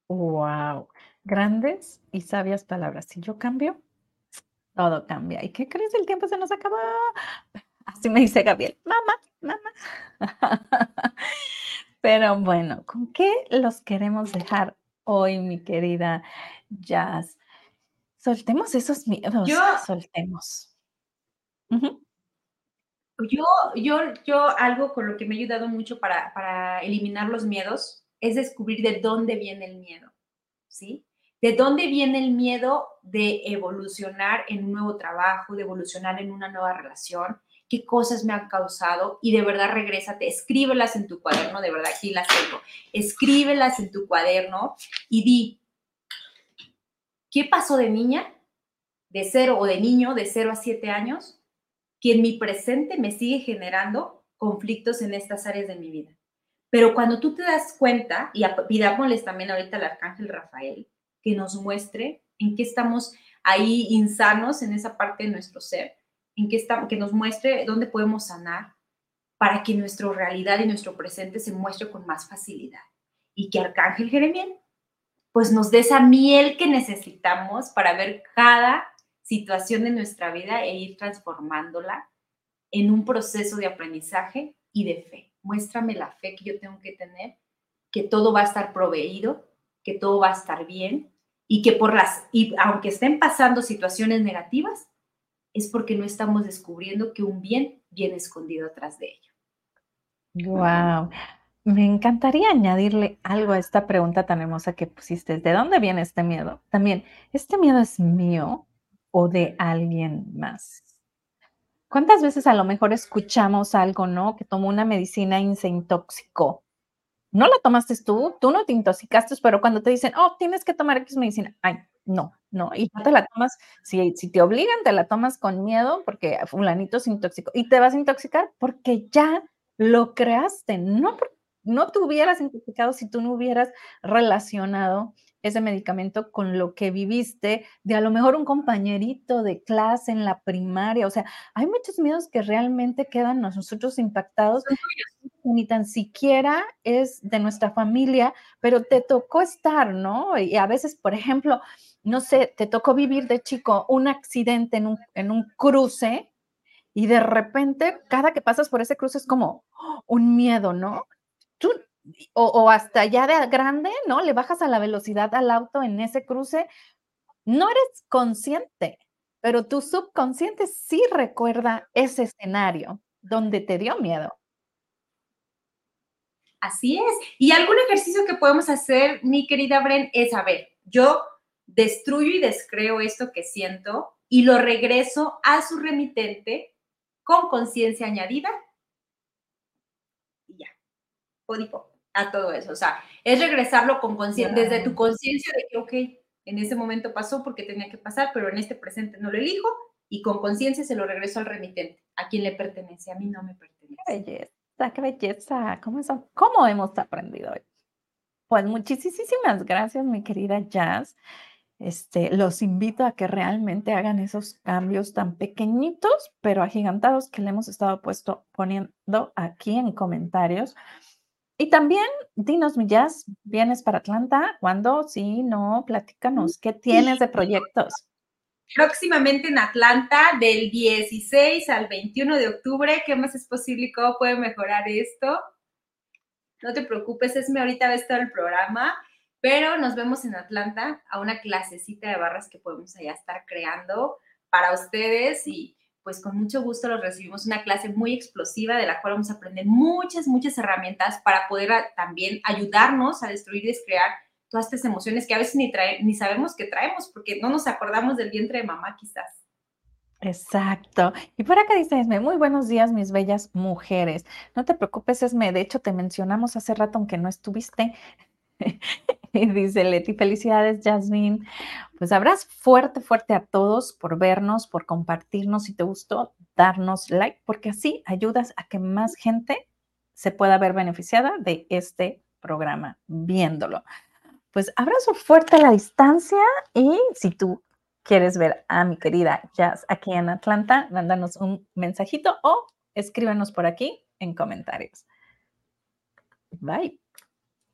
Wow. Grandes y sabias palabras. Si yo cambio, todo cambia. ¿Y qué crees? El tiempo se nos acabó. Así me dice Gabriel, mamá, mamá. Pero bueno, ¿con qué los queremos dejar hoy, mi querida Jazz? Soltemos esos miedos. Yo, soltemos.
Yo, yo, yo, algo con lo que me ha ayudado mucho para, para eliminar los miedos es descubrir de dónde viene el miedo, ¿sí? ¿De dónde viene el miedo de evolucionar en un nuevo trabajo, de evolucionar en una nueva relación? ¿Qué cosas me han causado? Y de verdad regrésate, escríbelas en tu cuaderno, de verdad aquí las tengo. Escríbelas en tu cuaderno y di, ¿qué pasó de niña, de cero o de niño, de cero a siete años, que en mi presente me sigue generando conflictos en estas áreas de mi vida? Pero cuando tú te das cuenta, y pidámosles también ahorita al arcángel Rafael, que nos muestre en qué estamos ahí insanos en esa parte de nuestro ser, en qué estamos, que nos muestre dónde podemos sanar para que nuestra realidad y nuestro presente se muestre con más facilidad. Y que Arcángel Jeremiel pues nos dé esa miel que necesitamos para ver cada situación de nuestra vida e ir transformándola en un proceso de aprendizaje y de fe. Muéstrame la fe que yo tengo que tener, que todo va a estar proveído, que todo va a estar bien y que por las, y aunque estén pasando situaciones negativas, es porque no estamos descubriendo que un bien viene escondido atrás de ello.
Wow. Me encantaría añadirle algo a esta pregunta tan hermosa que pusiste. ¿De dónde viene este miedo? También, ¿este miedo es mío o de alguien más? ¿Cuántas veces a lo mejor escuchamos algo, no? Que tomó una medicina y se intoxicó. No la tomaste tú, tú no te intoxicaste, pero cuando te dicen, oh, tienes que tomar X medicina, ay, no, no, y te la tomas, si, si te obligan, te la tomas con miedo porque fulanito se intoxicó y te vas a intoxicar porque ya lo creaste, no, no te hubieras intoxicado si tú no hubieras relacionado ese medicamento con lo que viviste, de a lo mejor un compañerito de clase en la primaria. O sea, hay muchos miedos que realmente quedan nosotros impactados, ni tan siquiera es de nuestra familia, pero te tocó estar, ¿no? Y a veces, por ejemplo, no sé, te tocó vivir de chico un accidente en un, en un cruce y de repente, cada que pasas por ese cruce es como un miedo, ¿no? Tú o, hasta ya de grande, ¿no? Le bajas a la velocidad al auto en ese cruce, no eres consciente, pero tu subconsciente sí recuerda ese escenario donde te dio miedo.
Así es. Y algún ejercicio que podemos hacer, mi querida Bren, es, a ver, yo destruyo y descreo esto que siento y lo regreso a su remitente con conciencia añadida y ya. Código a todo eso. O sea, es regresarlo con conciencia, desde tu conciencia de que, ok, en ese momento pasó porque tenía que pasar, pero en este presente no lo elijo y con conciencia se lo regreso al remitente, a quien le pertenece, a mí no me pertenece.
Qué belleza, qué belleza. ¿Cómo, eso, cómo hemos aprendido hoy? Pues muchísimas gracias, mi querida Jazz. Este, los invito a que realmente hagan esos cambios tan pequeñitos, pero agigantados que le hemos estado puesto, poniendo aquí en comentarios. Y también, dinos, Millas, ¿vienes para Atlanta? ¿Cuándo? Sí, no, platícanos, ¿qué tienes de proyectos?
Próximamente en Atlanta, del 16 al 21 de octubre, ¿qué más es posible y cómo puede mejorar esto? No te preocupes, es mi ahorita a estar el programa, pero nos vemos en Atlanta a una clasecita de barras que podemos allá estar creando para ustedes y pues con mucho gusto los recibimos una clase muy explosiva de la cual vamos a aprender muchas, muchas herramientas para poder también ayudarnos a destruir y descrear todas estas emociones que a veces ni, ni sabemos que traemos porque no nos acordamos del vientre de mamá quizás.
Exacto. Y por acá dice Esme, muy buenos días, mis bellas mujeres. No te preocupes, Esme, de hecho te mencionamos hace rato, aunque no estuviste, dice Leti, felicidades, Jasmine. Pues abras fuerte, fuerte a todos por vernos, por compartirnos. Si te gustó, darnos like, porque así ayudas a que más gente se pueda ver beneficiada de este programa viéndolo. Pues abrazo fuerte a la distancia y si tú quieres ver a mi querida Jazz aquí en Atlanta, mándanos un mensajito o escríbanos por aquí en comentarios. Bye.